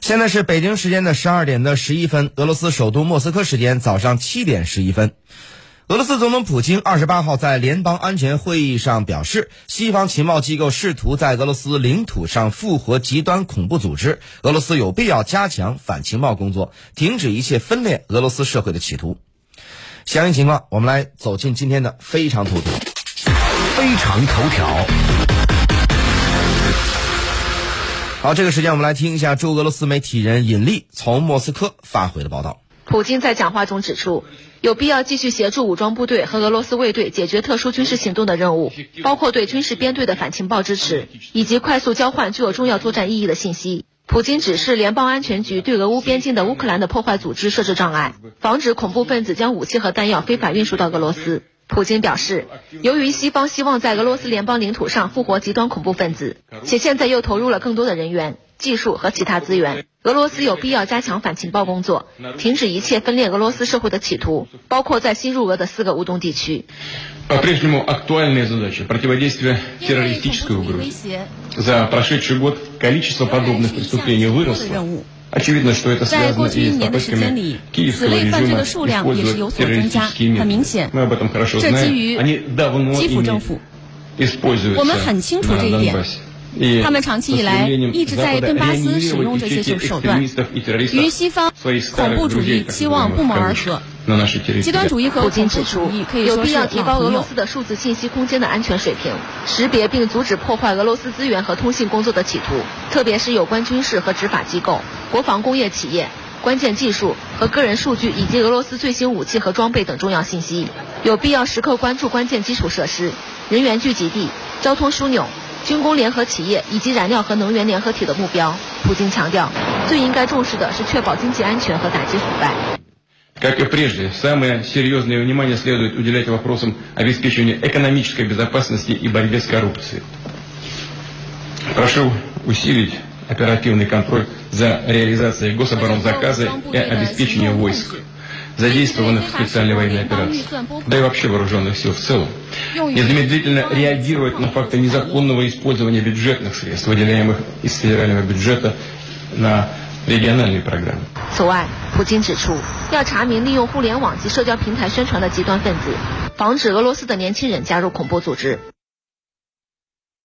现在是北京时间的十二点的十一分，俄罗斯首都莫斯科时间早上七点十一分。俄罗斯总统普京二十八号在联邦安全会议上表示，西方情报机构试图在俄罗斯领土上复活极端恐怖组织，俄罗斯有必要加强反情报工作，停止一切分裂俄罗斯社会的企图。详细情况，我们来走进今天的非常头条。非常头条。好，这个时间我们来听一下驻俄罗斯媒体人尹力从莫斯科发回的报道。普京在讲话中指出，有必要继续协助武装部队和俄罗斯卫队解决特殊军事行动的任务，包括对军事编队的反情报支持，以及快速交换具有重要作战意义的信息。普京指示联邦安全局对俄乌边境的乌克兰的破坏组织设置障碍，防止恐怖分子将武器和弹药非法运输到俄罗斯。普京表示，由于西方希望在俄罗斯联邦领土上复活极端恐怖分子，且现在又投入了更多的人员、技术和其他资源，俄罗斯有必要加强反情报工作，停止一切分裂俄罗斯社会的企图，包括在新入俄的四个乌东地区。 По-прежнему актуальная задача противодействия террористической угрозе. За прошедший год количество подобных преступлений выросло. 在过去一年的时间里此类犯罪的数量也是有所增加很明显这基于基辅政府我们很清楚这一点他们长期以来一直在顿巴斯使用这些手段与西方恐怖主义期望不谋而合极端主义和普京指出有必要提高俄罗斯的数字信息空间的安全水平识别并阻止破坏俄罗斯资源和通信工作的企图特别是有关军事和执法机构国防工业企业关键技术和个人数据以及俄罗斯最新武器和装备等重要信息。有必要时刻关注关键基础设施人员聚集地交通枢纽军工联合企业以及燃料和能源联合体的目标。普京强调最应该重视的是确保经济安全和打击腐败。Как и прежде, самое серьезное внимание следует уделять вопросам обеспечения экономической безопасности и борьбе с коррупцией. Прошу усилить оперативный контроль за реализацией гособоронзаказа и обеспечение войск, задействованных в специальной военной операции, да и вообще вооруженных сил в целом. Незамедлительно реагировать на факты незаконного использования бюджетных средств, выделяемых из федерального бюджета на региональные программы. 此外，普京指出，要查明利用互联网及社交平台宣传的极端分子，防止俄罗斯的年轻人加入恐怖组织。